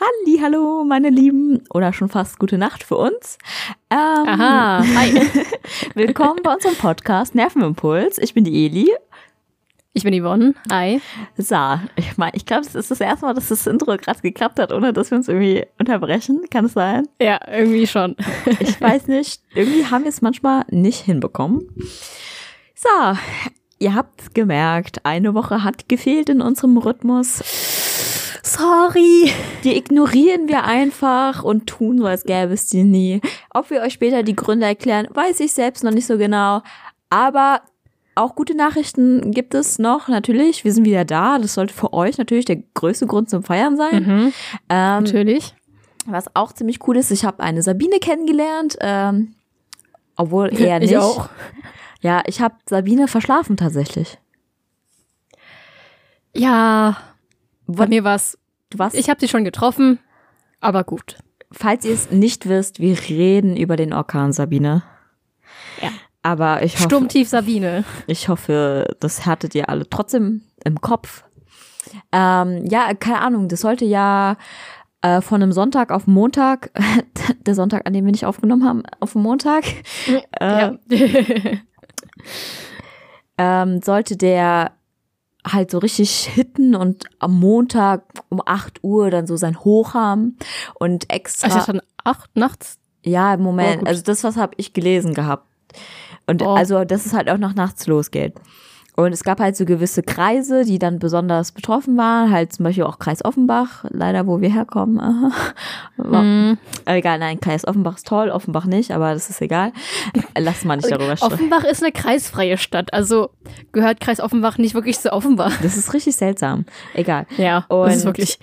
Halli, hallo, meine Lieben, oder schon fast gute Nacht für uns. Ähm, Aha, hi. Willkommen bei unserem Podcast Nervenimpuls. Ich bin die Eli. Ich bin Yvonne. Hi. So, ich meine, ich glaube, es ist das erste Mal, dass das Intro gerade geklappt hat, ohne dass wir uns irgendwie unterbrechen. Kann es sein? Ja, irgendwie schon. ich weiß nicht. Irgendwie haben wir es manchmal nicht hinbekommen. So, ihr habt gemerkt, eine Woche hat gefehlt in unserem Rhythmus. Sorry. Die ignorieren wir einfach und tun so, als gäbe es die nie. Ob wir euch später die Gründe erklären, weiß ich selbst noch nicht so genau. Aber auch gute Nachrichten gibt es noch, natürlich. Wir sind wieder da. Das sollte für euch natürlich der größte Grund zum Feiern sein. Mhm, ähm, natürlich. Was auch ziemlich cool ist, ich habe eine Sabine kennengelernt. Ähm, obwohl eher nicht. Ich auch. Ja, ich habe Sabine verschlafen tatsächlich. Ja, bei mir war es. Was? Ich habe sie schon getroffen, aber gut. Falls ihr es nicht wisst, wir reden über den Orkan Sabine. Ja. Aber ich hoffe. Sturmtief Sabine. Ich hoffe, das hattet ihr alle trotzdem im Kopf. Ähm, ja, keine Ahnung, das sollte ja äh, von einem Sonntag auf Montag, der Sonntag, an dem wir nicht aufgenommen haben, auf Montag, äh, ja. ähm, sollte der halt so richtig hitten und am Montag um 8 Uhr dann so sein Hoch haben und extra. Also dann 8 nachts? Ja, im Moment. Oh, also das, was habe ich gelesen gehabt. Und oh. also, dass es halt auch noch nachts losgeht. Und es gab halt so gewisse Kreise, die dann besonders betroffen waren, halt zum Beispiel auch Kreis Offenbach, leider wo wir herkommen. mm. Egal, nein, Kreis Offenbach ist toll, Offenbach nicht, aber das ist egal. Lass mal nicht darüber sprechen. Offenbach ist eine kreisfreie Stadt, also gehört Kreis Offenbach nicht wirklich zu Offenbach. Das ist richtig seltsam. Egal. Ja, und das ist wirklich.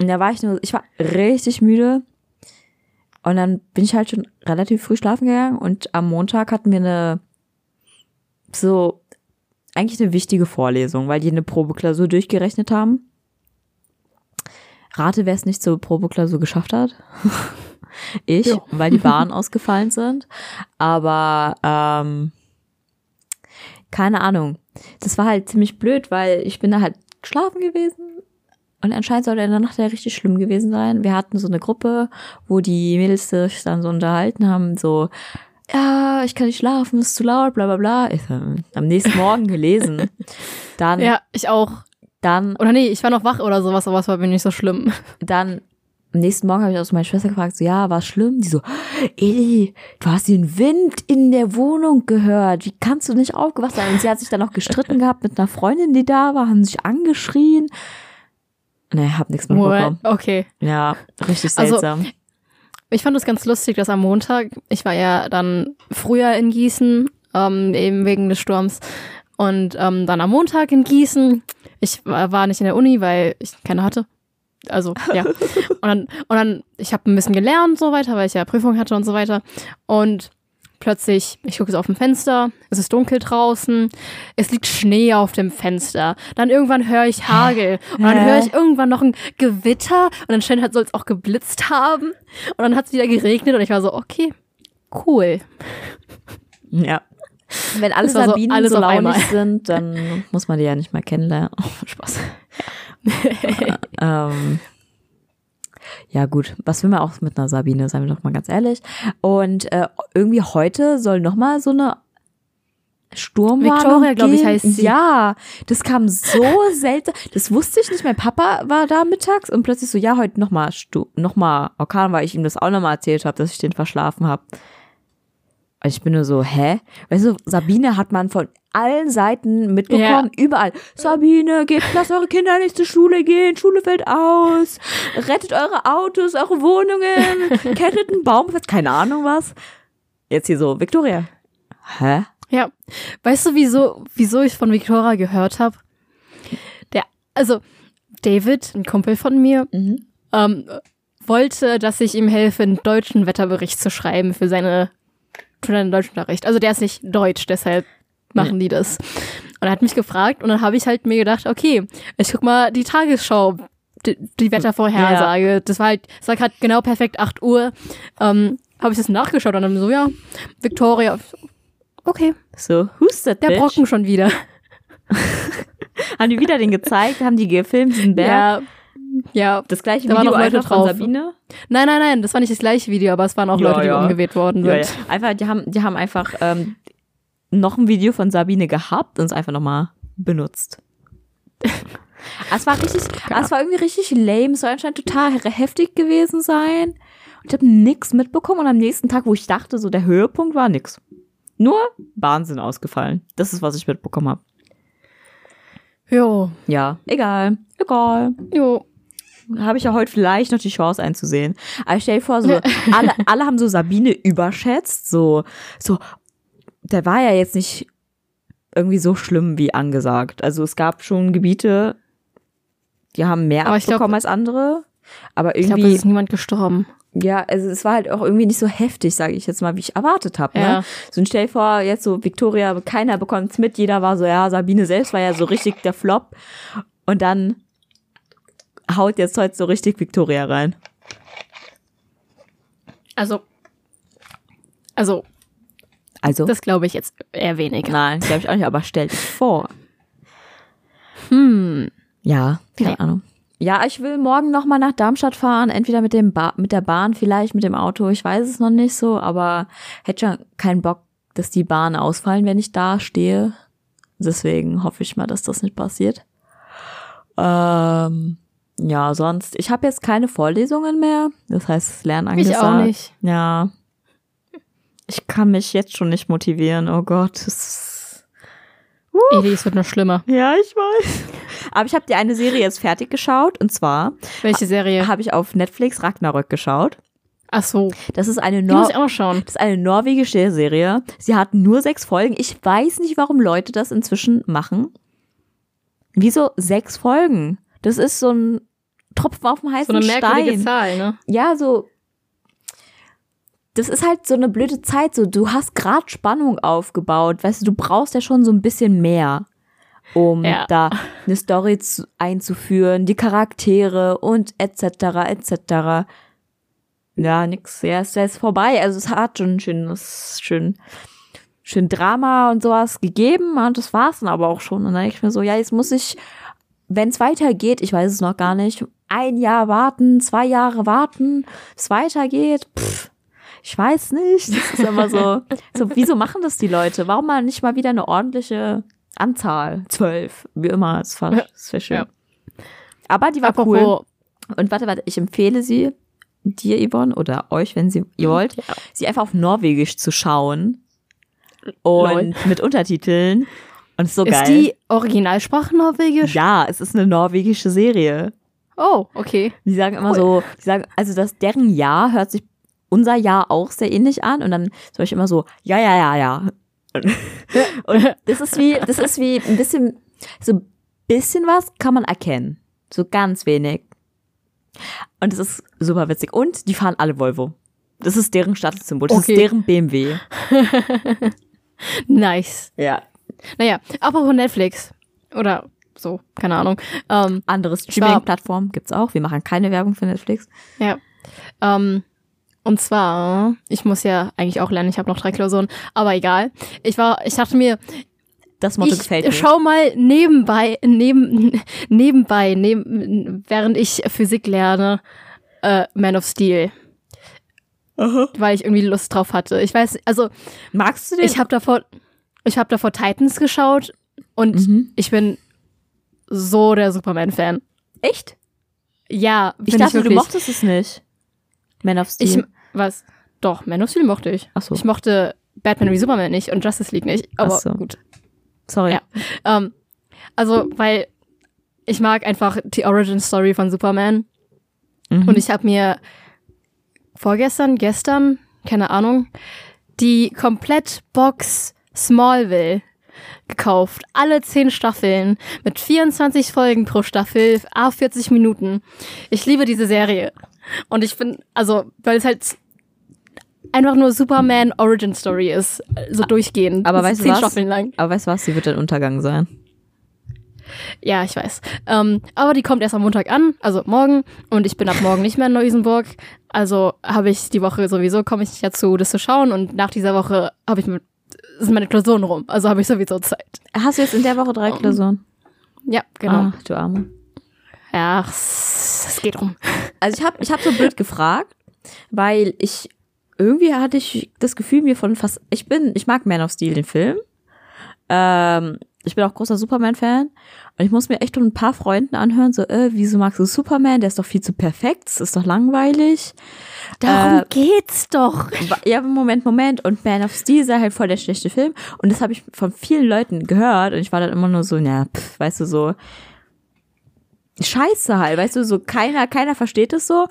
Und da war ich nur, ich war richtig müde. Und dann bin ich halt schon relativ früh schlafen gegangen und am Montag hatten wir eine so eigentlich eine wichtige Vorlesung, weil die eine Probeklausur durchgerechnet haben. Rate, wer es nicht zur Probeklausur geschafft hat. ich, ja. weil die Bahnen ausgefallen sind. Aber ähm, keine Ahnung. Das war halt ziemlich blöd, weil ich bin da halt geschlafen gewesen. Und anscheinend soll der in der Nacht ja richtig schlimm gewesen sein. Wir hatten so eine Gruppe, wo die Mädels sich dann so unterhalten haben, so, ja, ich kann nicht schlafen, ist zu laut, bla bla bla. Ich habe am nächsten Morgen gelesen. Dann. Ja, ich auch. Dann. Oder nee, ich war noch wach oder sowas, aber es war mir nicht so schlimm. Dann am nächsten Morgen habe ich aus meiner Schwester gefragt, so, ja, war es schlimm? Die so, Eli, du hast den Wind in der Wohnung gehört. Wie kannst du nicht aufgewacht sein? Und sie hat sich dann noch gestritten gehabt mit einer Freundin, die da war, haben sich angeschrien. Nee, hab nichts mehr bekommen. Okay. Ja, richtig also, seltsam. Also, ich fand es ganz lustig, dass am Montag, ich war ja dann früher in Gießen, ähm, eben wegen des Sturms, und ähm, dann am Montag in Gießen. Ich war nicht in der Uni, weil ich keine hatte. Also, ja. Und dann, und dann ich habe ein bisschen gelernt und so weiter, weil ich ja Prüfung hatte und so weiter. Und plötzlich, ich gucke so auf dem Fenster, es ist dunkel draußen, es liegt Schnee auf dem Fenster. Dann irgendwann höre ich Hagel und dann höre ich irgendwann noch ein Gewitter und anscheinend soll es auch geblitzt haben und dann hat es wieder geregnet und ich war so, okay, cool. Ja. Wenn alle Sabinen so, alles so launig sind, dann muss man die ja nicht mehr kennenlernen. Oh, Spaß. ähm, ja gut, was will man auch mit einer Sabine, seien wir doch mal ganz ehrlich. Und äh, irgendwie heute soll noch mal so eine Sturmwarnung Victoria, glaube ich, heißt sie. Ja, das kam so selten. Das wusste ich nicht. Mein Papa war da mittags und plötzlich so, ja, heute noch mal, noch mal Orkan, weil ich ihm das auch noch mal erzählt habe, dass ich den verschlafen habe. Ich bin nur so, hä? Weißt du, Sabine hat man von allen Seiten mitbekommen, ja. überall. Sabine, geht, lasst eure Kinder nicht zur Schule gehen, Schule fällt aus, rettet eure Autos, eure Wohnungen, kettet einen Baum, keine Ahnung was. Jetzt hier so, Victoria. Hä? Ja. Weißt du, wieso, wieso ich von Victoria gehört habe? Der, also, David, ein Kumpel von mir, mhm. ähm, wollte, dass ich ihm helfe, einen deutschen Wetterbericht zu schreiben für seine für seinen Deutschunterricht. Also der ist nicht deutsch, deshalb machen die das. Und er hat mich gefragt und dann habe ich halt mir gedacht, okay, ich guck mal die Tagesschau, die, die Wettervorhersage. Ja. Das war halt, es war gerade genau perfekt 8 Uhr. Ähm, habe ich das nachgeschaut und dann so, ja, Victoria. Okay. So, who's that Der bitch? Brocken schon wieder. haben die wieder den gezeigt? Haben die gefilmt, diesen Berg? Ja. Ja. Das gleiche Da waren Video auch Leute drauf. Sabine. Nein, nein, nein, das war nicht das gleiche Video, aber es waren auch Ja, Leute, die ja. umgewählt worden Ja, sind. ja. Einfach, die haben, die haben einfach ähm, noch ein Video von Sabine gehabt und es einfach nochmal benutzt. Es war richtig, ah, es war irgendwie richtig lame. Es soll anscheinend total he- heftig gewesen sein. Und ich habe nix mitbekommen. Und am nächsten Tag, wo ich dachte, so der Höhepunkt war nix. Nur Wahnsinn ausgefallen. Das ist, was ich mitbekommen habe. Jo, Ja, egal. Egal. jo. Habe ich ja heute vielleicht noch die Chance einzusehen. Aber stell dir vor, so, alle, alle haben so Sabine überschätzt, so, so, der war ja jetzt nicht irgendwie so schlimm wie angesagt. Also es gab schon Gebiete, die haben mehr Aber ich glaub- abbekommen als andere. Aber Ich glaube, irgendwie, es ist niemand gestorben. ja, also es war halt auch irgendwie nicht so heftig, sage ich jetzt mal, wie ich erwartet habe. Ne? Ja. So ein stell dir vor, jetzt so Victoria, keiner bekommt's mit, jeder war so, ja, Sabine selbst war ja so richtig der Flop. Und dann haut jetzt heute so richtig Victoria rein. Also, also, Also, das glaube ich jetzt eher weniger. nein, glaube ich auch nicht, aber stell dich vor. Hm. Ja, keine Nee. Ahnung. Ja, ich will morgen noch mal nach Darmstadt fahren, entweder mit dem ba mit der Bahn, vielleicht mit dem Auto, ich weiß es noch nicht so, aber hätte schon keinen Bock, dass die Bahnen ausfallen, wenn ich da stehe. Deswegen hoffe ich mal, dass das nicht passiert. Ähm, ja, sonst, ich habe jetzt keine Vorlesungen mehr, das heißt, Lernen Ich angesagt. auch nicht. Ja. Ich kann mich jetzt schon nicht motivieren, oh Gott. Eli, es wird noch schlimmer. ja, ich weiß. Aber ich habe die eine Serie jetzt fertig geschaut und zwar Welche Serie? habe ich auf Netflix Ragnarök geschaut. Ach so, Das ist eine, Nor muss ich auch noch schauen. das ist eine norwegische Serie. Sie hat nur sechs Folgen. Ich weiß nicht, warum Leute das inzwischen machen. Wieso sechs Folgen? Das ist so ein Tropfen auf dem So heißen eine merkwürdige Stein. Zahl, ne? Ja, so. Das ist halt so eine blöde Zeit. So, du hast gerade Spannung aufgebaut. Weißt du, du brauchst ja schon so ein bisschen mehr, um Ja. da eine Story zu, einzuführen, die Charaktere und etc. etc. Ja, nix. Ja, es ist vorbei. Also es hat schon schönes, schön, schön Drama und sowas gegeben und das war's dann aber auch schon. Und dann denke ich mir so, ja, jetzt muss ich, wenn es weitergeht, ich weiß es noch gar nicht, ein Jahr warten, zwei Jahre warten, es weitergeht, pff, ich weiß nicht. Das ist immer so, so, wieso machen das die Leute? Warum mal nicht mal wieder eine ordentliche Anzahl? Zwölf, wie immer, das war, das wär schön. Ja. Aber die war Apropos, cool. Und warte, warte, ich empfehle sie dir, Yvonne, oder euch, wenn sie, ihr wollt, Ja. sie einfach auf Norwegisch zu schauen. Und Lol. mit Untertiteln. Und ist so ist geil. die Originalsprache norwegisch? ja, es ist eine norwegische Serie. Oh, okay. Die sagen immer Cool. so, die sagen, also das deren Ja hört sich unser Ja auch sehr ähnlich an und dann zum Beispiel immer so, ja, ja, ja, ja. Und, und das ist wie, das ist wie ein bisschen, so ein bisschen was kann man erkennen. So ganz wenig. Und das ist super witzig. Und die fahren alle Volvo. Das ist deren Statussymbol. Das Okay. ist deren BMW. Nice. Ja. Naja, apropos Netflix. Oder so, keine Ahnung. Ähm, Andere war- Streaming-Plattformen gibt's auch. Wir machen keine Werbung für Netflix. ja. Ähm, und zwar, ich muss ja eigentlich auch lernen, ich habe noch drei Klausuren, aber egal. Ich war, ich dachte mir, Das Motto ich gefällt mir. schau mal nebenbei, neben, nebenbei, neben, während ich Physik lerne, äh, Man of Steel. Weil ich irgendwie Lust drauf hatte. Ich weiß, also Magst du den? ich habe davor, ich habe davor Titans geschaut und Mhm. ich bin so der Superman-Fan. Echt? Ja, Ich dachte, du wirklich. mochtest es nicht. Man of Steel. Ich, was? Doch, Man of Steel mochte ich. Ach so. Ich mochte Batman wie Superman nicht und Justice League nicht. Aber so. gut. Sorry. Ja. Ähm, also, weil ich mag einfach die Origin Story von Superman. Mhm. Und ich habe mir vorgestern, gestern, keine Ahnung, die Komplettbox Smallville gekauft. Alle zehn Staffeln mit 24 Folgen pro Staffel, a 40 Minuten. Ich liebe diese Serie. Und ich finde, also, weil es halt einfach nur Superman Origin Story ist, so durchgehend. aber weißt du was? Staffeln lang. Aber weißt du was? Sie wird ein Untergang sein. Ja, ich weiß. Ähm, aber die kommt erst am Montag an, also morgen. Und ich bin ab morgen nicht mehr in Neu-Isenburg. Also habe ich die Woche sowieso, komme ich nicht dazu, das zu schauen. Und nach dieser Woche habe ich mit, sind meine Klausuren rum. Also habe ich sowieso Zeit. Hast du jetzt in der Woche drei Um, Klausuren? Ja, genau. Ach, du Arme. Ja, es geht rum. Also ich habe ich hab so blöd gefragt, weil ich irgendwie hatte ich das Gefühl mir von fast ich bin ich mag Man of Steel den Film. Ähm, ich bin auch großer Superman-Fan und ich muss mir echt von ein paar Freunden anhören, so, äh, wieso magst du Superman? Der ist doch viel zu perfekt, das ist doch langweilig. Darum Äh, geht's doch. Ja, Moment, Moment. Und Man of Steel sei halt voll der schlechte Film. Und das habe ich von vielen Leuten gehört. Und ich war dann immer nur so, ja, pff, weißt du, so Scheiße halt, weißt du, so keiner, keiner versteht es so.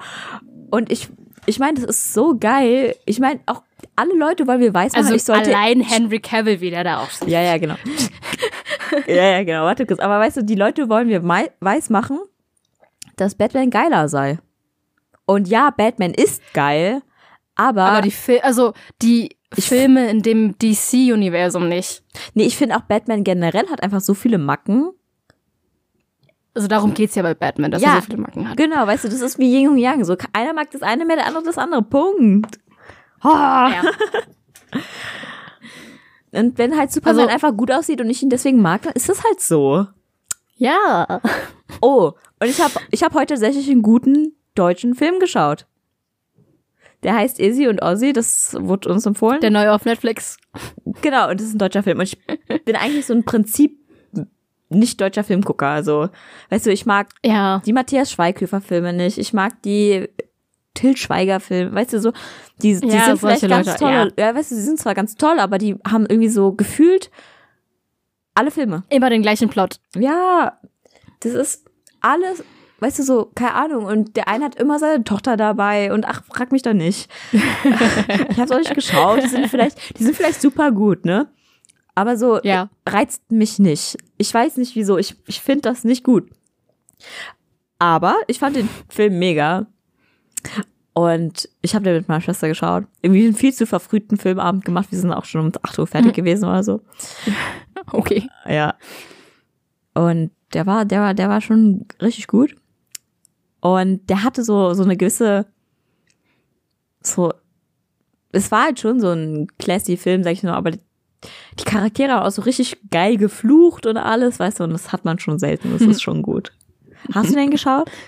Und ich, ich meine, das ist so geil. Ich meine, auch alle Leute wollen wir weiß machen, Also ich sollte. allein Henry Cavill wieder da auch. Ja, ja, genau. ja, ja, genau. Warte kurz. Aber weißt du, die Leute wollen mir weiß machen, dass Batman geiler sei. Und ja, Batman ist geil, aber, Aber die Fil also die Filme in dem DC-Universum nicht. nee, ich finde auch Batman generell hat einfach so viele Macken. Also darum geht's ja bei Batman, dass Ja. er so viele Macken hat. Genau, weißt du, das ist wie Yin und Yang. So, einer mag das eine mehr, der andere das andere. Punkt. Ah. Ja. Und wenn halt Superman Also- einfach gut aussieht und ich ihn deswegen mag, dann ist das halt so. ja. Oh, und ich habe ich hab heute tatsächlich einen guten deutschen Film geschaut. Der heißt Izzy und Ozzy, das wurde uns empfohlen. Der neue auf Netflix. genau, und das ist ein deutscher Film. Und ich bin eigentlich so ein Prinzip nicht deutscher Filmgucker. Also, weißt du, ich mag Ja. die Matthias Schweighöfer-Filme nicht. Ich mag die Till Schweiger-Filme. Weißt du, so, die, die Ja, sind vielleicht ganz Leute, toll. Ja. weißt du, sie sind zwar ganz toll, aber die haben irgendwie so gefühlt alle Filme. Immer den gleichen Plot. Ja, das ist alles, weißt du, so, keine Ahnung. Und der eine hat immer seine Tochter dabei und ach, frag mich doch nicht. ich hab's auch nicht geschaut. Die sind vielleicht, die sind vielleicht super gut, ne? Aber so Ja. reizt mich nicht. Ich weiß nicht wieso. Ich, ich finde das nicht gut. Aber ich fand den Film mega. Und ich habe den mit meiner Schwester geschaut. Irgendwie einen viel zu verfrühten Filmabend gemacht. Wir sind auch schon um 8 Uhr fertig gewesen oder so. Okay. Ja. Und der war, der war, der war schon richtig gut. Und der hatte so, so eine gewisse, so, es war halt schon so ein classy Film, sag ich nur, aber die, Charaktere haben auch so richtig geil geflucht und alles, weißt du, und das hat man schon selten, das ist schon gut. Hast du den geschaut?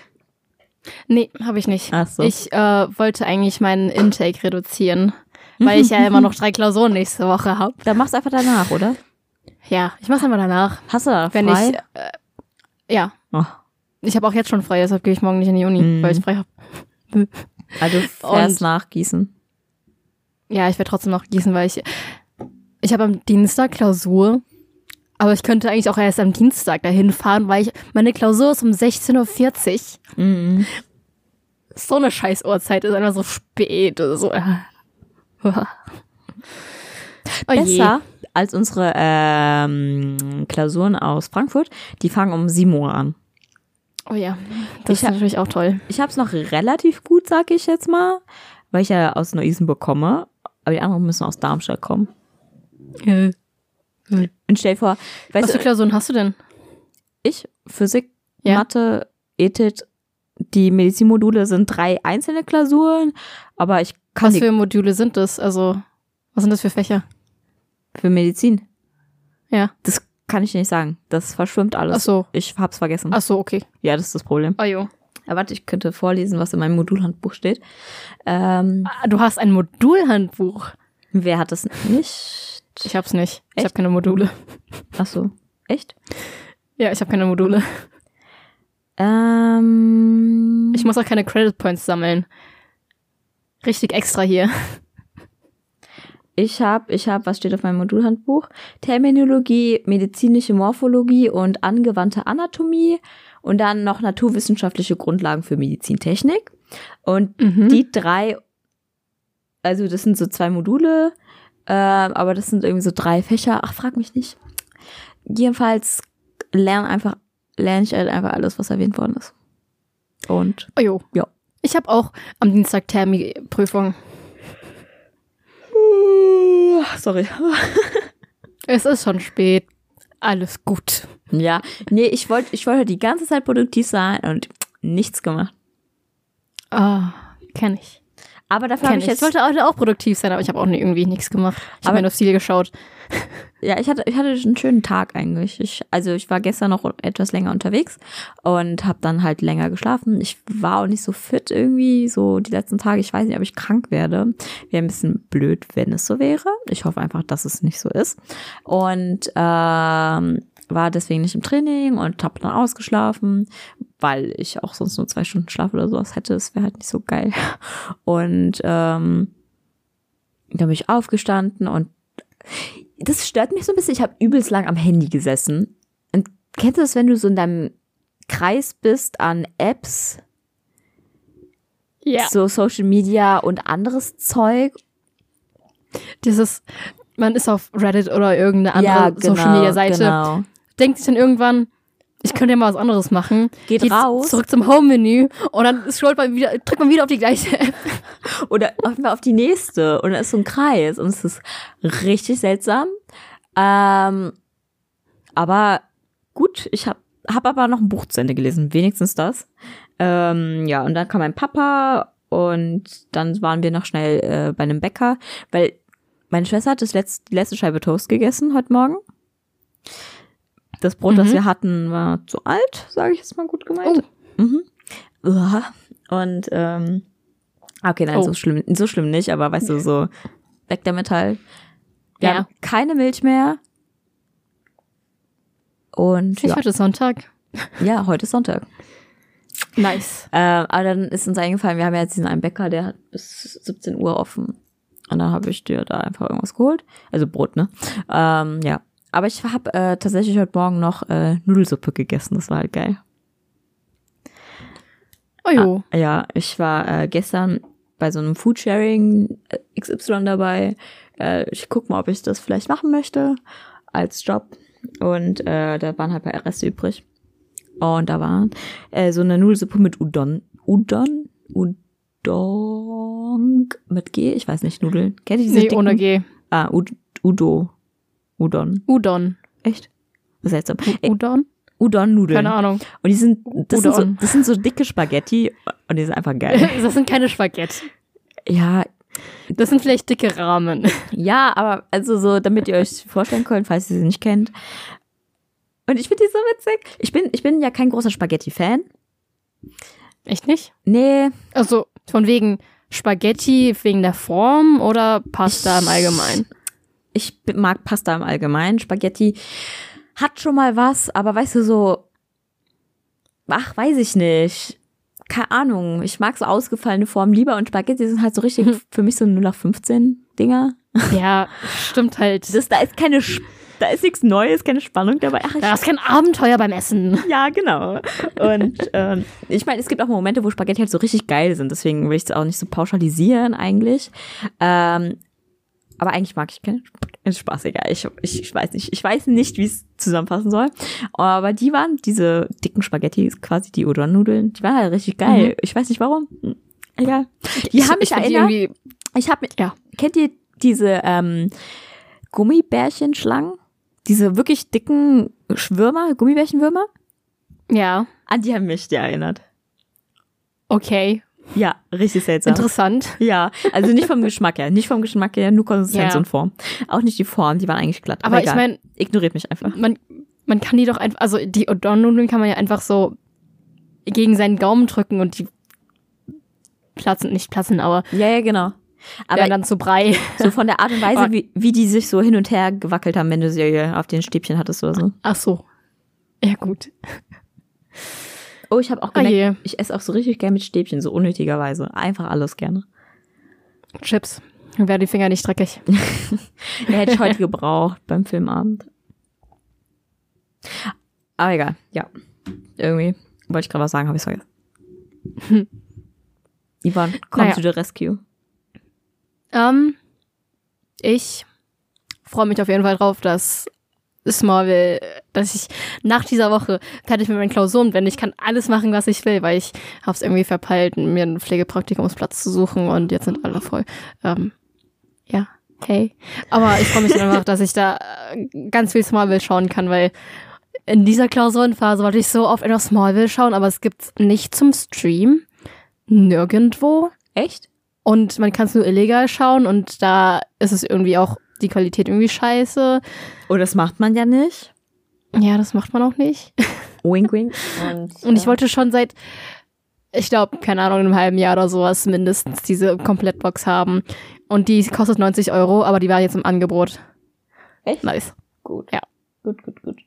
Nee, habe ich nicht. Ach so. Ich äh, wollte eigentlich meinen Intake reduzieren, weil ich ja immer noch drei Klausuren nächste Woche habe. Dann mach's einfach danach, oder? Ja, ich mach's einmal danach. Hast du da Wenn frei? ich äh, ja, oh, ich habe auch jetzt schon frei, deshalb gehe ich morgen nicht in die Uni, Mhm. weil ich frei habe. also fährst Und- nach Gießen. Ja, ich werde trotzdem noch gießen, weil ich ich habe am Dienstag Klausur, aber ich könnte eigentlich auch erst am Dienstag dahin fahren, weil ich meine Klausur ist um 16:40 Uhr. Mhm. So eine scheiß Uhrzeit ist einfach so spät so. Oh. Besser als unsere ähm, Klausuren aus Frankfurt. Die fangen um 7 Uhr an. Oh ja, das Ich ist hab- natürlich auch toll. Ich habe es noch relativ gut, sag ich jetzt mal, weil ich ja aus Neu-Isenburg komme. Aber die anderen müssen aus Darmstadt kommen. Und stell dir vor, Was weißt für du, Klausuren hast du denn? ich, Physik, Ja. Mathe, Ethik, die Medizinmodule sind drei einzelne Klausuren, aber ich kann Was für Module sind das? Also, was sind das für Fächer? für Medizin. Ja. Das kann ich nicht sagen. Das verschwimmt alles. Ach so. Ich hab's vergessen. Ach so, okay. Ja, das ist das Problem. Oh jo. Aber warte, ich könnte vorlesen, was in meinem Modulhandbuch steht. Ähm, Ah, Du hast ein Modulhandbuch. wer hat das nicht? Ich hab's nicht. Ich Echt? habe keine Module. Ach so. Echt? Ja, ich habe keine Module. Ähm, Ich muss auch keine Credit Points sammeln. Richtig extra hier. ich habe, ich habe, was steht auf meinem Modulhandbuch? Terminologie, medizinische Morphologie und angewandte Anatomie und dann noch naturwissenschaftliche Grundlagen für Medizintechnik. Und Mhm. die drei, also das sind so zwei Module, ähm, aber das sind irgendwie so drei Fächer. Ach, frag mich nicht. Jedenfalls lerne einfach, lerne ich halt einfach alles, was erwähnt worden ist. Und Oh jo. Ja. Ich habe auch am Dienstag Thermi-Prüfung. sorry. Es ist schon spät. Alles gut. Ja, nee, ich wollte ich wollte die ganze Zeit produktiv sein und nichts gemacht. Ah, kenn ich. Aber dafür habe ich jetzt. Ich wollte heute auch produktiv sein, aber ich habe auch irgendwie nichts gemacht. Ich habe nur Stil geschaut. Ja, ich hatte, ich hatte einen schönen Tag eigentlich. Ich, also ich war gestern noch etwas länger unterwegs und habe dann halt länger geschlafen. Ich war auch nicht so fit irgendwie, so die letzten Tage. Ich weiß nicht, ob ich krank werde. Wäre ein bisschen blöd, wenn es so wäre. Ich hoffe einfach, dass es nicht so ist. Und ähm, war deswegen nicht im Training und habe dann ausgeschlafen, weil ich auch sonst nur zwei Stunden Schlaf oder sowas hätte. Es wäre halt nicht so geil. Und ähm, dann bin ich aufgestanden und das stört mich so ein bisschen. Ich habe übelst lang am Handy gesessen. Und kennst du das, wenn du so in deinem Kreis bist an Apps, Ja. so Social Media und anderes Zeug? Dieses, man ist auf Reddit oder irgendeine andere Ja, genau, Social Media Seite, Genau. Denkt sich dann irgendwann, ich könnte ja mal was anderes machen. Geht raus. zurück zum Home-Menü und dann scrollt man wieder, drückt man wieder auf die gleiche App. Oder auf, auf die nächste. Und da ist so ein Kreis. Und es ist richtig seltsam. Ähm, aber gut, ich habe hab aber noch ein Buch zu Ende gelesen. Wenigstens das. Ähm, ja, und dann kam mein Papa und dann waren wir noch schnell äh, bei einem Bäcker, weil meine Schwester hat das letzte, die letzte Scheibe Toast gegessen heute Morgen. Das Brot, das Mhm. wir hatten, war zu alt, sage ich jetzt mal gut gemeint. Mhm. Uah. Und ähm, okay, nein, Oh. so schlimm, so schlimm nicht, aber weißt du, so weg damit halt. Wir Ja. haben keine Milch mehr. Und Ich ja, heute Sonntag. ja, heute ist Sonntag. Nice. Äh, aber dann ist uns eingefallen, wir haben ja jetzt diesen einen Bäcker, der hat bis 17 Uhr offen. Und dann habe ich dir da einfach irgendwas geholt. Also Brot, ne? Ähm, ja. Aber ich habe äh, tatsächlich heute Morgen noch äh, Nudelsuppe gegessen. Das war halt geil. Oh jo. Ja, ich war äh, gestern bei so einem Foodsharing äh, XY dabei. Äh, ich guck mal, ob ich das vielleicht machen möchte als Job. Und äh, da waren halt ein paar Reste übrig. Und da waren äh, so eine Nudelsuppe mit Udon. Udon? Udon mit G? Ich weiß nicht, Nudeln. Kennt ihr diese Nee, dicken? ohne G. Ah, Ud Udo. Udon. Udon. Echt? Seltsam. Ey, Udon? Udon-Nudeln. Keine Ahnung. Und die sind, das sind, so, das sind so dicke Spaghetti und die sind einfach geil. Das sind keine Spaghetti. ja, Das sind vielleicht dicke Rahmen. Ja, aber also so, damit ihr euch vorstellen könnt, falls ihr sie nicht kennt. Und ich finde die so witzig. Ich bin, ich bin ja kein großer Spaghetti-Fan. Echt nicht? Nee, Also von wegen Spaghetti wegen der Form oder Pasta im Allgemeinen? Ich mag Pasta im Allgemeinen. Spaghetti hat schon mal was, aber weißt du so, ach, weiß ich nicht. Keine Ahnung. Ich mag so ausgefallene Formen lieber und Spaghetti sind halt so richtig für mich so 0 auf 15 Dinger. Ja, stimmt halt. Das, da ist keine, Sp- da ist nichts Neues, keine Spannung dabei. Ach, ich Da ist kein Abenteuer beim Essen. Ja, genau. Und ähm, ich meine, es gibt auch Momente, wo Spaghetti halt so richtig geil sind. Deswegen will ich es auch nicht so pauschalisieren eigentlich. Ähm, aber eigentlich mag ich keine ist Spaß, egal. Ich, ich, ich weiß nicht. Ich weiß nicht, wie es zusammenfassen soll. Aber die waren, diese dicken Spaghetti, quasi die Udon-Nudeln, die waren halt richtig geil. Mhm. Ich weiß nicht warum. Hm, Egal. Die haben mich ich die erinnert. irgendwie. Ich habe Ja. Kennt ihr diese ähm, Gummibärchenschlangen? Diese wirklich dicken Schwürmer, Gummibärchenwürmer? Ja, An die haben mich die erinnert. okay. Ja, richtig seltsam. Interessant. ja, also nicht vom Geschmack her, nicht vom Geschmack her, nur Konsistenz Ja. und Form. Auch nicht die Form, die waren eigentlich glatt. Aber, Aber ich meine, ignoriert mich einfach. man, man kann die doch einfach, also die Udon-Nudeln kann man ja einfach so gegen seinen Gaumen drücken und die platzen, nicht platzen, aber Ja, ja, genau. Aber dann zu Brei. so von der Art und Weise, wie, wie die sich so hin und her gewackelt haben, wenn du sie auf den Stäbchen hattest oder so. Ach so. Ja, gut. Oh, ich habe auch Oh gemerkt, je. ich esse auch so richtig gerne mit Stäbchen, so unnötigerweise. Einfach alles gerne. Chips. Dann werden die Finger nicht dreckig. Ja, hätte ich heute gebraucht beim Filmabend. Aber egal, ja. Irgendwie wollte ich gerade was sagen, habe ich vergessen. Ivan, komm Naja. to the rescue. Ähm, ich freue mich auf jeden Fall drauf, dass Smallville, dass ich nach dieser Woche fertig mit meinen Klausuren bin. Ich kann alles machen, was ich will, weil ich habe es irgendwie verpeilt, mir einen Pflegepraktikumsplatz zu suchen und jetzt sind alle voll. Ähm, ja, hey. Aber ich freue mich einfach, dass ich da äh, ganz viel Smallville schauen kann, weil in dieser Klausurenphase wollte ich so oft etwas Smallville schauen, aber es gibt's nicht zum Stream. Nirgendwo. Echt? Und man kann es nur illegal schauen und da ist es irgendwie auch die Qualität irgendwie scheiße. Oh, das macht man ja nicht. Ja, das macht man auch nicht. Wink, wink. Und, Und ich wollte schon seit, ich glaube, keine Ahnung, einem halben Jahr oder sowas mindestens diese Komplettbox haben. Und die kostet 90 Euro, aber die war jetzt im Angebot. Echt? Nice. Gut. Ja. Gut, gut, gut.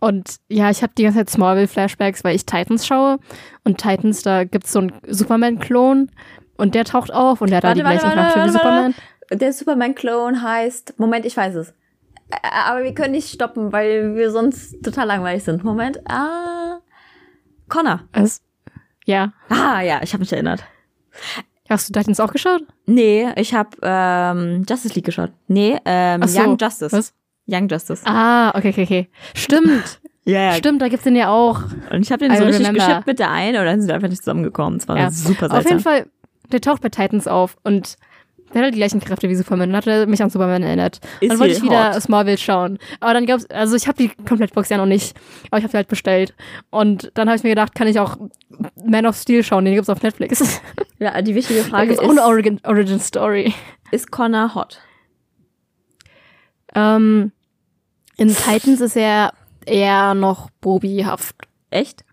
Und ja, ich habe die ganze Zeit Smallville-Flashbacks, weil ich Titans schaue. Und Titans, da gibt's so einen Superman-Klon. Und der taucht auf und der hat da Warte, die warte, gleichen Kräfte wie warte, warte. Der Superman-Clone heißt. Moment, ich weiß es. Ä- Aber wir können nicht stoppen, weil wir sonst total langweilig sind. Moment. Ah. Connor. Was? Ja. Ah, ja, ich habe mich erinnert. Hast du Titans auch geschaut? Nee, ich habe ähm, Justice League geschaut. Nee, ähm, so. Young Justice. Was? Young Justice. Ah, okay, okay, okay. Stimmt. Ja, ja. Stimmt, da gibt's den ja auch. Und ich habe den I so richtig remember. geschippt mit der einen und dann sind wir einfach nicht zusammengekommen. Es war Ja. super Auf jeden seltsam. Fall, der taucht bei Titans auf und der hat halt die gleichen Kräfte wie Superman. Dann hat er mich an Superman erinnert. Ist dann wollte ich wieder hot. Smallville schauen. Aber dann gab's, also ich habe die Komplettbox ja noch nicht, aber ich habe sie halt bestellt. Und dann habe ich mir gedacht, kann ich auch Man of Steel schauen, den gibt's auf Netflix. Ja, die wichtige Frage ist, auch eine Origin, Origin Story. ist Connor hot? Ähm, in Titans ist er eher noch Bobihaft. Echt?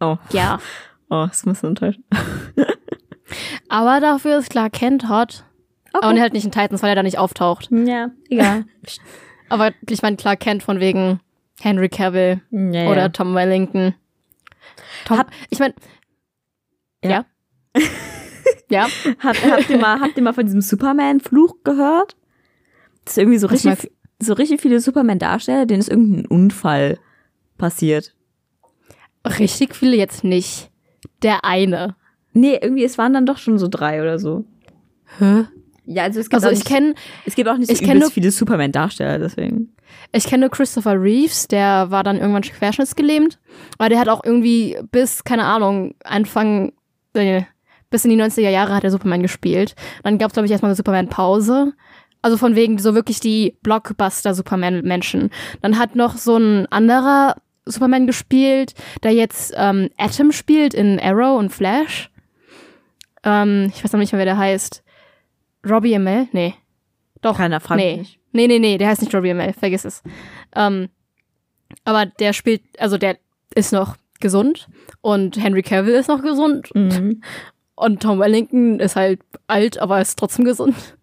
Oh, Ja. oh, das muss enttäuschen. Aber dafür ist Clark Kent hot. Aber halt nicht in Titans, weil er da nicht auftaucht. Ja, egal. Aber ich meine Clark Kent von wegen Henry Cavill ja, ja. oder Tom Wellington. Tom, Hab- ich meine, Ja. ja. ja. Habt, habt, ihr mal, habt ihr mal von diesem Superman-Fluch gehört? Das ist irgendwie so Was richtig, so richtig viele Superman-Darsteller, denen ist irgendein Unfall passiert. Richtig viele jetzt nicht. Der eine. Nee, irgendwie, es waren dann doch schon so drei oder so. Hä? Ja, also es gibt Also auch ich nicht, kenne es gibt auch nicht so nur- viele Superman-Darsteller, deswegen. ich kenne Christopher Reeves, der war dann irgendwann querschnittsgelähmt, aber der hat auch irgendwie bis keine Ahnung, Anfang äh, bis in die 90er Jahre hat er Superman gespielt. Dann gab es glaube ich erstmal eine Superman Pause. Also von wegen so wirklich die Blockbuster Superman Menschen. Dann hat noch so ein anderer Superman gespielt, der jetzt ähm, Atom spielt in Arrow und Flash. Ähm, ich weiß noch nicht mehr, wer der heißt. Robbie Amell? Nee. Doch. Keiner fragt nee. mich. Nee, nee, nee, der heißt nicht Robbie Amell, vergiss es. Ähm, aber der spielt, also der ist noch gesund und Henry Cavill ist noch gesund Mhm. und Tom Wellington ist halt alt, aber ist trotzdem gesund.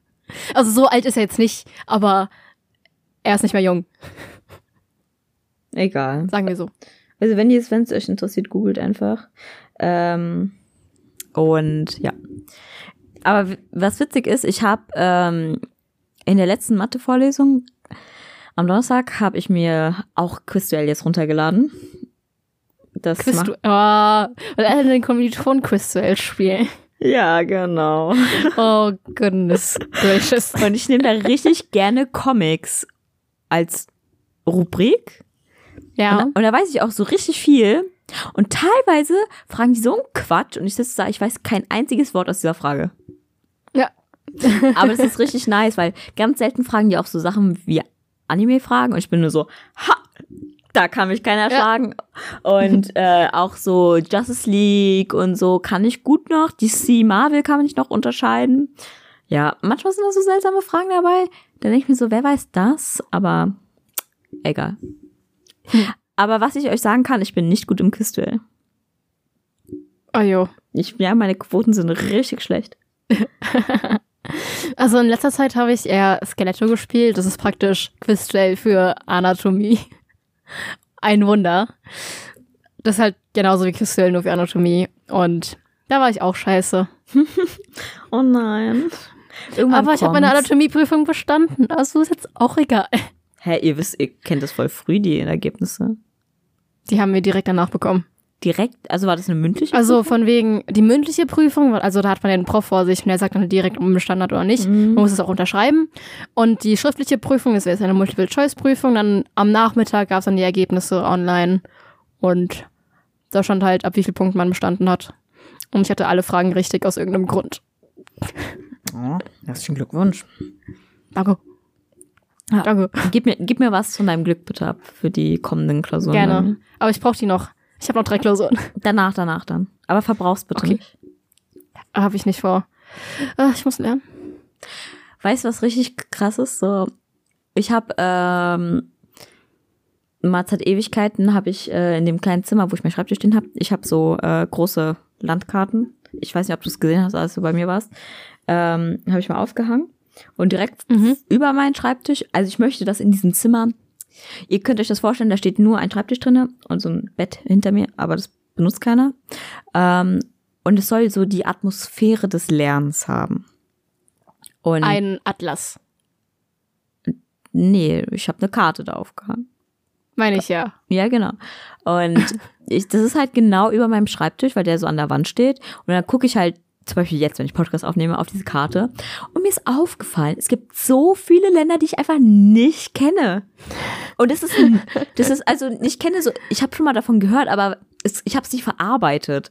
Also so alt ist er jetzt nicht, aber er ist nicht mehr jung, Egal. sagen wir so. Also wenn ihr es, wenn es euch interessiert, googelt einfach. Ähm, und ja. Aber was witzig ist, ich habe ähm, in der letzten Mathe-Vorlesung am Donnerstag habe ich mir auch Quizduell jetzt runtergeladen. Das Quiz du, oh, weil alle den Kommilitonen Quizduell spielen. Ja, genau. Oh, goodness gracious. Und ich nehme da richtig gerne Comics als Rubrik. Ja, Und, und da weiß ich auch so richtig viel. Und teilweise fragen die so einen Quatsch und ich sitze da, ich weiß kein einziges Wort aus dieser Frage. Aber das ist richtig nice, weil ganz selten fragen die auch so Sachen wie Anime-Fragen und ich bin nur so, ha, da kann mich keiner Ja. schlagen. Und äh, auch so Justice League und so kann ich gut noch. DC Marvel kann man nicht noch unterscheiden. Ja, manchmal sind da so seltsame Fragen dabei. Da denke ich mir so, wer weiß das? Aber egal. Aber was ich euch sagen kann, ich bin nicht gut im Quizduell. Oh jo. Ich, ja, meine Quoten sind richtig schlecht. Also in letzter Zeit habe ich eher Skeletto gespielt. Das ist praktisch Quizduell für Anatomie. Ein Wunder. Das ist halt genauso wie Quizduell nur für Anatomie. Und da war ich auch scheiße. Oh nein. Irgendwann Aber ich habe meine. Anatomieprüfung bestanden. Also ist jetzt auch egal. Hä, ihr wisst, ihr kennt das voll früh, die Ergebnisse. Die haben wir direkt danach bekommen. Direkt, also war das eine mündliche? Also von wegen die mündliche Prüfung, also da hat man den Prof vor sich und der sagt dann direkt, ob man bestanden hat oder nicht. Mhm. Man muss es auch unterschreiben. Und die schriftliche Prüfung, das wäre jetzt eine Multiple-Choice-Prüfung, dann am Nachmittag gab es dann die Ergebnisse online und da stand halt, ab wie viel Punkten man bestanden hat. Und ich hatte alle Fragen richtig aus irgendeinem Grund. Oh, herzlichen Glückwunsch. Danke. Ja. Danke. Gib mir, gib mir was von deinem Glück bitte ab für die kommenden Klausuren. Gerne. Aber ich brauche die noch. Ich habe noch drei Klausuren. Danach, danach dann. Aber verbrauchst bitte Okay. nicht. Habe ich nicht vor. Ah, ich muss lernen. Weißt du, was richtig krass ist? So, ich habe ähm, mal seit Ewigkeiten habe ich äh, in dem kleinen Zimmer, wo ich mein Schreibtisch stehen habe, ich habe so äh, große Landkarten. Ich weiß nicht, ob du es gesehen hast, als du bei mir warst. Ähm, habe ich mal aufgehangen und direkt Mhm. über meinen Schreibtisch. Also ich möchte, dass in diesem Zimmer, ihr könnt euch das vorstellen, da steht nur ein Schreibtisch drinne und so ein Bett hinter mir, aber das benutzt keiner. Ähm, und es soll so die Atmosphäre des Lernens haben. Und Ein Atlas. nee, ich habe eine Karte da aufgehangen. Meine ich ja. Ja, genau. Und ich, das ist halt genau über meinem Schreibtisch, weil der so an der Wand steht. Und dann gucke ich halt, zum Beispiel jetzt, wenn ich Podcast aufnehme, auf diese Karte. Und mir ist aufgefallen, es gibt so viele Länder, die ich einfach nicht kenne. Und das ist, ein- das ist also, ich kenne so, ich habe schon mal davon gehört, aber es, ich habe es nicht verarbeitet.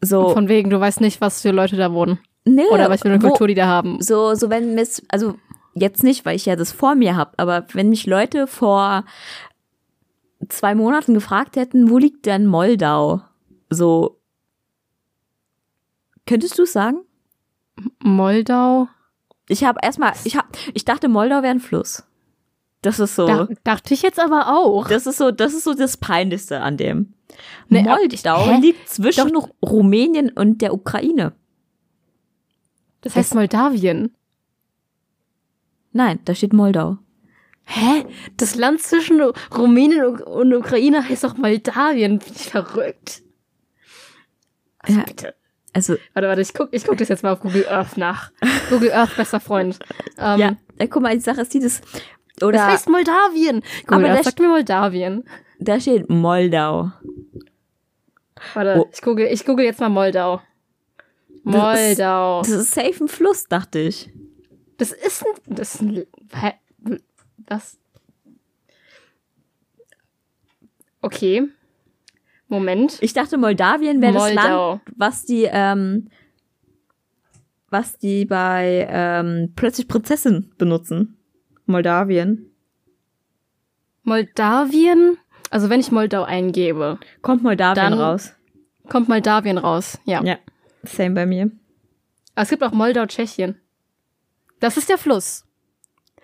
So, Von wegen, du weißt nicht, was für Leute da wohnen. nee, Oder was für eine wo- Kultur die da haben. so, so wenn mir also jetzt nicht, weil ich ja das vor mir habe, aber wenn mich Leute vor zwei Monaten gefragt hätten, wo liegt denn Moldau? So, könntest du es sagen? Moldau. Ich habe erstmal, ich hab, ich dachte, Moldau wäre ein Fluss. Das ist so, Da, dachte ich jetzt aber auch. das ist so, das ist so das Peinlichste an dem. Nee, Moldau hä? liegt zwischen Rumänien und der Ukraine. Das heißt Moldawien. Nein, da steht Moldau. Hä? Das Land zwischen Rumänien und- und Ukraine heißt doch Moldawien. Bin ich verrückt? Also Ja. bitte. Also, Warte, warte, ich guck, ich guck das jetzt mal auf Google Earth nach. Google Earth, bester Freund. Ähm, ja, äh, guck mal, die Sache ist die, das, Das oder heißt Moldawien. Google Aber Earth sagt mir Moldawien. da steht Moldau. Warte, Oh. ich google, ich google jetzt mal Moldau. Das ist- Moldau. Das ist safe ein Fluss, dachte ich. Das ist ein. Das ist ein. Hä? Was? Okay. Moment. Ich dachte, Moldawien wäre das. Land, was die, ähm, was die bei ähm, plötzlich Prinzessin benutzen. Moldawien. Moldawien. Also wenn ich Moldau eingebe, Kommt Moldawien raus. kommt Moldawien raus. Ja. Ja, same bei mir. Aber es gibt auch Moldau, Tschechien. Das ist der Fluss.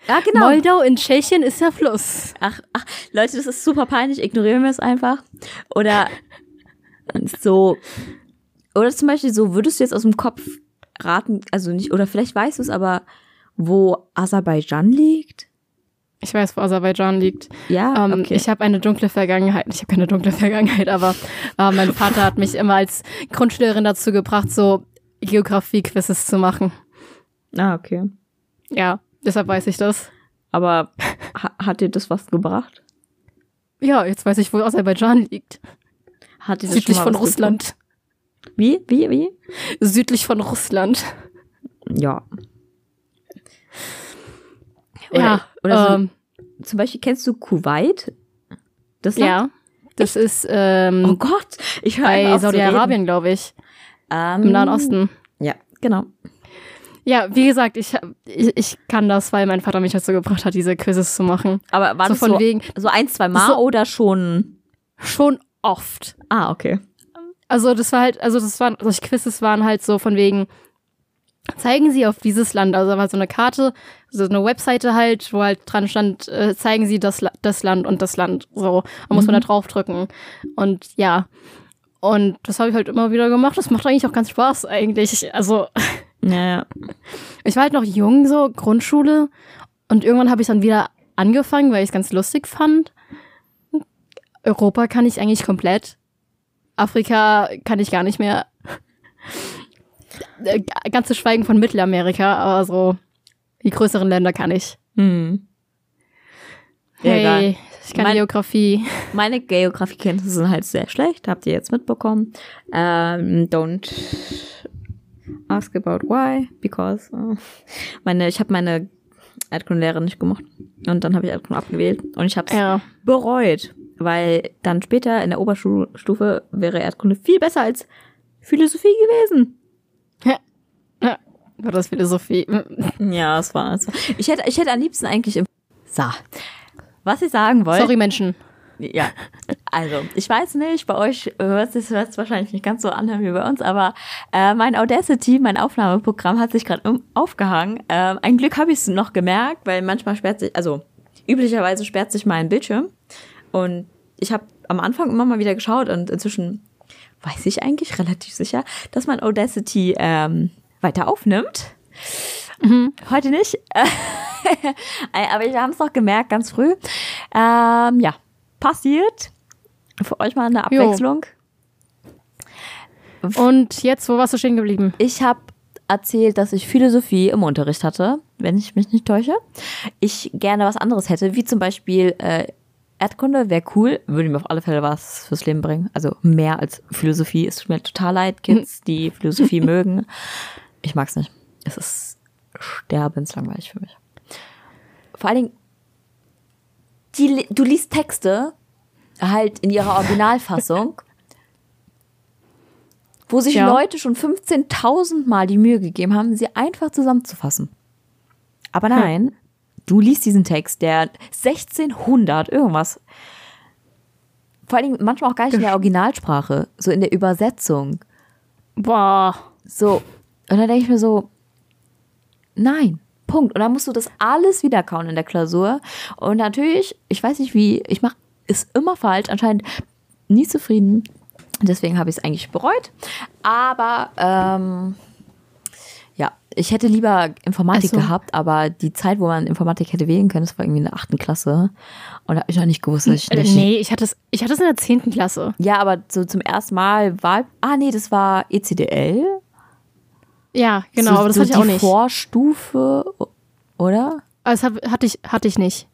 Ja, genau. Moldau in Tschechien ist der Fluss. ach, ach, Leute, das ist super peinlich. Ignorieren wir es einfach. Oder so. Oder zum Beispiel so, würdest du jetzt aus dem Kopf raten, also nicht, oder vielleicht weißt du es, aber wo Aserbaidschan liegt? Ich weiß, wo Aserbaidschan liegt. Ja, Ähm, okay. Ich habe eine dunkle Vergangenheit. Ich habe keine dunkle Vergangenheit, aber äh, mein Vater hat mich immer als Grundschülerin dazu gebracht, so Geografie-Quizzes zu machen. ah, okay. Ja, deshalb weiß ich das. Aber ha hat dir das was gebracht? Ja, jetzt weiß ich, wo Aserbaidschan liegt. Hat dir das Südlich von Russland. gebracht? Wie? Wie? Wie? Südlich von Russland. Ja. Oder, ja, oder so, ähm, zum Beispiel kennst du Kuwait? Das Land? ja. Das ist ähm, Oh Gott, ich höre bei Saudi-Arabien, glaube ich. Ähm, Im Nahen Osten. Ja, genau. Ja, wie gesagt, ich, ich, ich kann das, weil mein Vater mich dazu gebracht hat, diese Quizzes zu machen. Aber war So von so, wegen so ein, zwei Mal So- oder schon? schon oft. Ah, okay. Also das war halt, also das waren, solche Quizzes waren halt so von wegen, zeigen Sie auf dieses Land. Also da war so eine Karte, so eine Webseite halt, wo halt dran stand, äh, zeigen Sie das, das Land und das Land. So, da muss man da draufdrücken. Und ja. Und das habe ich halt immer wieder gemacht. Das macht eigentlich auch ganz Spaß eigentlich. Also Ja, ja. ich war halt noch jung, so Grundschule. Und irgendwann habe ich dann wieder angefangen, weil ich es ganz lustig fand. Europa kann ich eigentlich komplett. Afrika kann ich gar nicht mehr. Äh, Ganz zu schweigen von Mittelamerika, aber so die größeren Länder kann ich. Hm. Hey, egal. ich kann Mein- Geografie. Meine Geografiekenntnisse sind halt sehr schlecht, habt ihr jetzt mitbekommen. Ähm, don't ask about why, because äh, meine, ich habe meine Erdkundelehrerin nicht gemocht und dann habe ich Erdkunde abgewählt und ich habe es Ja. bereut, weil dann später in der Oberstufe wäre Erdkunde viel besser als Philosophie gewesen. War das Philosophie? Ja, es war, es war. Ich hätte, ich hätte am liebsten eigentlich im. So. Was ich sagen wollte. Sorry, Menschen. Ja, also ich weiß nicht, bei euch hört es sich wahrscheinlich nicht ganz so anhören wie bei uns, aber äh, mein Audacity, mein Aufnahmeprogramm hat sich gerade um, aufgehangen. Äh, ein Glück habe ich es noch gemerkt, weil manchmal sperrt sich, also üblicherweise sperrt sich mein Bildschirm und ich habe am Anfang immer mal wieder geschaut und inzwischen weiß ich eigentlich relativ sicher, dass mein Audacity ähm, weiter aufnimmt. Mhm. Heute nicht. Aber wir haben es noch gemerkt, ganz früh. Ähm, ja, passiert. Für euch mal eine Abwechslung. Jo. Und jetzt, wo warst du stehen geblieben? Ich habe erzählt, dass ich Philosophie im Unterricht hatte, wenn ich mich nicht täusche. Ich gerne was anderes hätte, wie zum Beispiel äh, Erdkunde wäre cool, würde mir auf alle Fälle was fürs Leben bringen. Also mehr als Philosophie. Es tut mir total leid, Kids, die Philosophie mögen. Ich mag's nicht. Es ist sterbenslangweilig für mich. Vor allen Dingen, die, du liest Texte halt in ihrer Originalfassung, wo sich ja. Leute schon 15.000 Mal die Mühe gegeben haben, sie einfach zusammenzufassen. Aber nein, hm. du liest diesen Text, der 1600 irgendwas, vor allen Dingen manchmal auch gar nicht in der Originalsprache, so in der Übersetzung. Boah. So, und dann denke ich mir so, nein, Punkt. Und dann musst du das alles wieder kauen in der Klausur. Und natürlich, ich weiß nicht wie, ich mache es immer falsch, anscheinend nie zufrieden. Deswegen habe ich es eigentlich bereut. Aber ähm, ja, ich hätte lieber Informatik so. gehabt, aber die Zeit, wo man Informatik hätte wählen können, das war irgendwie in der achten Klasse. Und da habe ich noch nicht gewusst, dass ich äh, nicht. Nee, ich hatte es, ich hatte es in der zehnten Klasse. Ja, aber so zum ersten Mal war. Ah, nee, das war ECDL. Ja, genau, so, aber das so hatte ich auch nicht. Vorstufe, oder? Also das hatte ich, hatte ich nicht.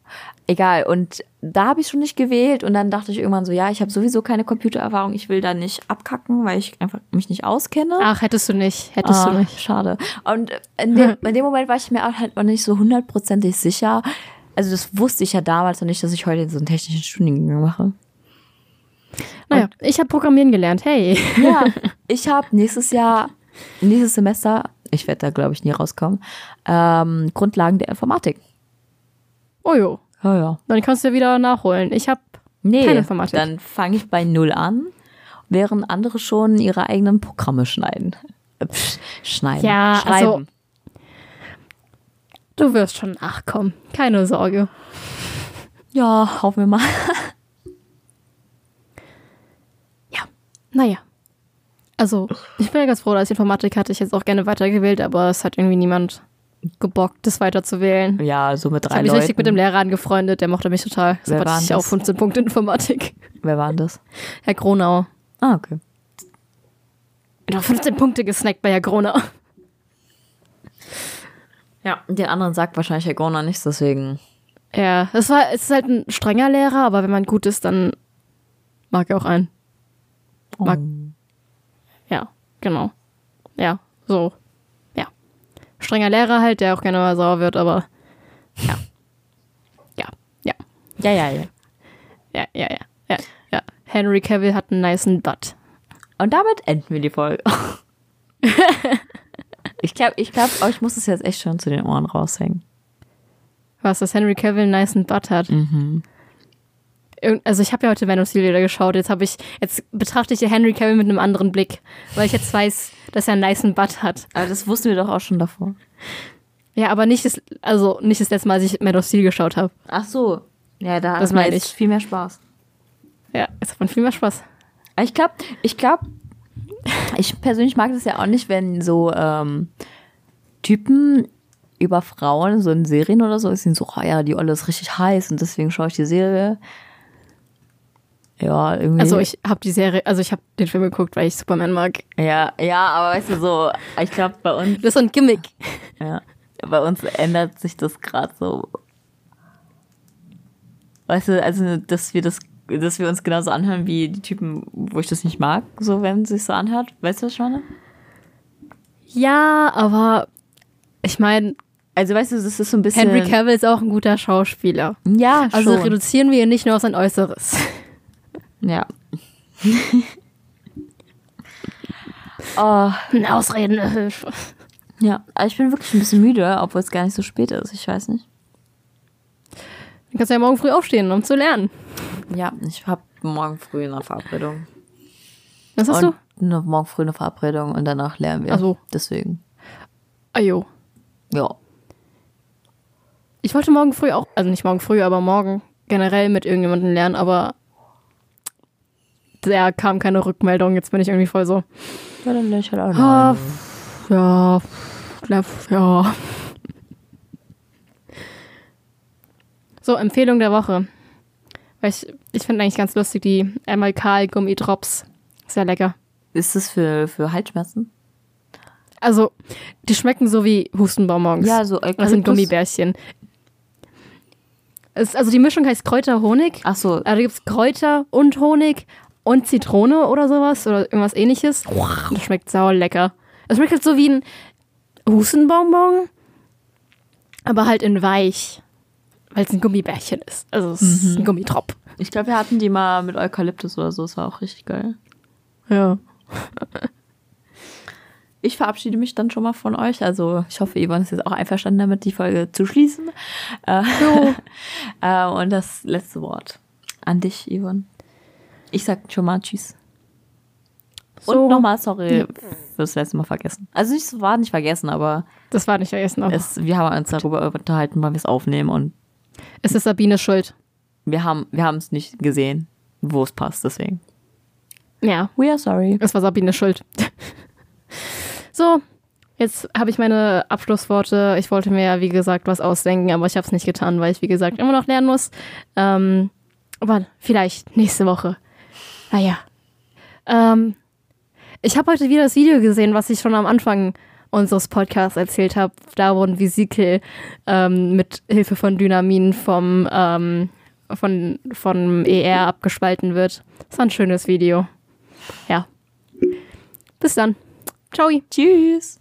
Egal, und da habe ich schon nicht gewählt und dann dachte ich irgendwann so, ja, ich habe sowieso keine Computererfahrung, ich will da nicht abkacken, weil ich einfach mich nicht auskenne. Ach, hättest du nicht, hättest ah, du nicht. Schade. Und in dem, in dem Moment war ich mir halt noch nicht so hundertprozentig sicher. Also das wusste ich ja damals noch nicht, dass ich heute so einen technischen Studiengang mache. Naja, und, ich habe Programmieren gelernt, hey. Ja, ich habe nächstes Jahr nächstes Semester, ich werde da glaube ich nie rauskommen, ähm, Grundlagen der Informatik. Oh jo. Ja, ja. Dann kannst du ja wieder nachholen. Ich habe nee, keine Informatik. Dann fange ich bei Null an, während andere schon ihre eigenen Programme schneiden. Pff, schneiden. Ja, also Schreiben. also. Du wirst schon nachkommen. Keine Sorge. Ja, hoffen wir mal. ja, naja. Also, ich bin ja ganz froh, dass ich Informatik hatte. Ich jetzt auch gerne weitergewählt, aber es hat irgendwie niemand gebockt, das weiterzuwählen. Ja, so mit drei ich Leuten. Ich mich richtig mit dem Lehrer angefreundet, der mochte mich total. Wer so hatte ich auch 15 Punkte Informatik. Wer war denn das? Herr Gronau. Ah, okay. Ich habe 15 Punkte gesnackt bei Herr Gronau. Ja, den anderen sagt wahrscheinlich Herr Gronau nichts, deswegen. Ja, es, war, es ist halt ein strenger Lehrer, aber wenn man gut ist, dann mag er auch einen. Mag, oh. Genau. Ja, so. Ja. Strenger Lehrer halt, der auch gerne mal sauer wird, aber ja. Ja, ja. Ja, ja, ja. Ja, ja, ja. Ja, ja. Henry Cavill hat einen niceen Butt. Und damit enden wir die Folge. ich glaube, ich, glaub, oh, ich muss es jetzt echt schon zu den Ohren raushängen. Was, dass Henry Cavill einen niceen Butt hat? Mhm also ich habe ja heute Man of Steel wieder geschaut. Jetzt habe ich, jetzt betrachte ich ja Henry Cavill mit einem anderen Blick, weil ich jetzt weiß, dass er einen niceen Butt hat. Aber das wussten wir doch auch schon davor. Ja, aber nicht das, also nicht das letzte Mal, als ich Man of Steel geschaut habe. Ach so. Ja, da das hat ich. viel mehr Spaß. Ja, es hat man viel mehr Spaß. Ich glaube, ich glaube, ich persönlich mag das ja auch nicht, wenn so ähm, Typen über Frauen, so in Serien oder so, sind so, oh ja, die Olle ist richtig heiß und deswegen schaue ich die Serie ja, irgendwie. Also ich habe die Serie, also ich habe den Film geguckt, weil ich Superman mag. Ja, ja, aber weißt du so, ich glaube bei uns. Das ist so ein Gimmick. Ja, bei uns ändert sich das gerade so. Weißt du, also dass wir das, dass wir uns genauso anhören wie die Typen, wo ich das nicht mag, so wenn es sich so anhört. Weißt du was ich meine? Ja, aber ich meine, also weißt du, das ist so ein bisschen. Henry Cavill ist auch ein guter Schauspieler. Ja, schon. Also reduzieren wir ihn nicht nur auf sein Äußeres. Ja. oh. Ausreden Hilfe. Ja, aber ich bin wirklich ein bisschen müde, obwohl es gar nicht so spät ist. Ich weiß nicht. Dann kannst du ja morgen früh aufstehen, um zu lernen. Ja, ich habe morgen früh eine Verabredung. Was hast und du? Eine, morgen früh eine Verabredung und danach lernen wir. Ach so. Deswegen. Ajo. Ja. Ich wollte morgen früh auch, also nicht morgen früh, aber morgen generell mit irgendjemandem lernen, aber da kam keine Rückmeldung. Jetzt bin ich irgendwie voll so. Ja, dann lerne ich halt auch Ah, ja, ja. So, Empfehlung der Woche. Weil ich, ich finde eigentlich ganz lustig die MLK Gummidrops. Sehr lecker. Ist das für, für Halsschmerzen? Also, die schmecken so wie Hustenbonbons. Ja, so Das sind Eukalyptus. Gummibärchen. Es, also die Mischung heißt Kräuter-Honig. Ach so, Also gibt es Kräuter und Honig und Zitrone oder sowas oder irgendwas ähnliches. Das schmeckt sauer lecker. Es schmeckt halt so wie ein Hustenbonbon, aber halt in weich, weil es ein Gummibärchen ist. Also es ist ein Gummitrop. ich glaube, wir hatten die mal mit Eukalyptus oder so. Das war auch richtig geil. Ja. Ich verabschiede mich dann schon mal von euch. Also ich hoffe, Yvonne ist jetzt auch einverstanden damit, die Folge zu schließen. Äh, äh, und das letzte Wort an dich, Yvonne. Ich sag schon mal Tschüss. So. Und nochmal, sorry, fürs letzte Mal vergessen. Also es war nicht vergessen, aber Das war nicht vergessen. Aber es, wir haben uns darüber unterhalten, wann wir es aufnehmen und es ist Sabines Schuld. wir haben wir es nicht gesehen, wo es passt, deswegen. Ja, We are sorry. es war Sabines Schuld. so, jetzt habe ich meine Abschlussworte. Ich wollte mir, wie gesagt, was ausdenken, aber ich habe es nicht getan, weil ich, wie gesagt, immer noch lernen muss. Ähm, aber vielleicht nächste Woche. Naja. Ähm, ich habe heute wieder das Video gesehen, was ich schon am Anfang unseres Podcasts erzählt habe. Da wo ein Vesikel ähm, mit Hilfe von Dynamin vom, ähm, von, von ER abgespalten wird. Das war ein schönes Video. Ja. Bis dann. Ciao. Tschüss.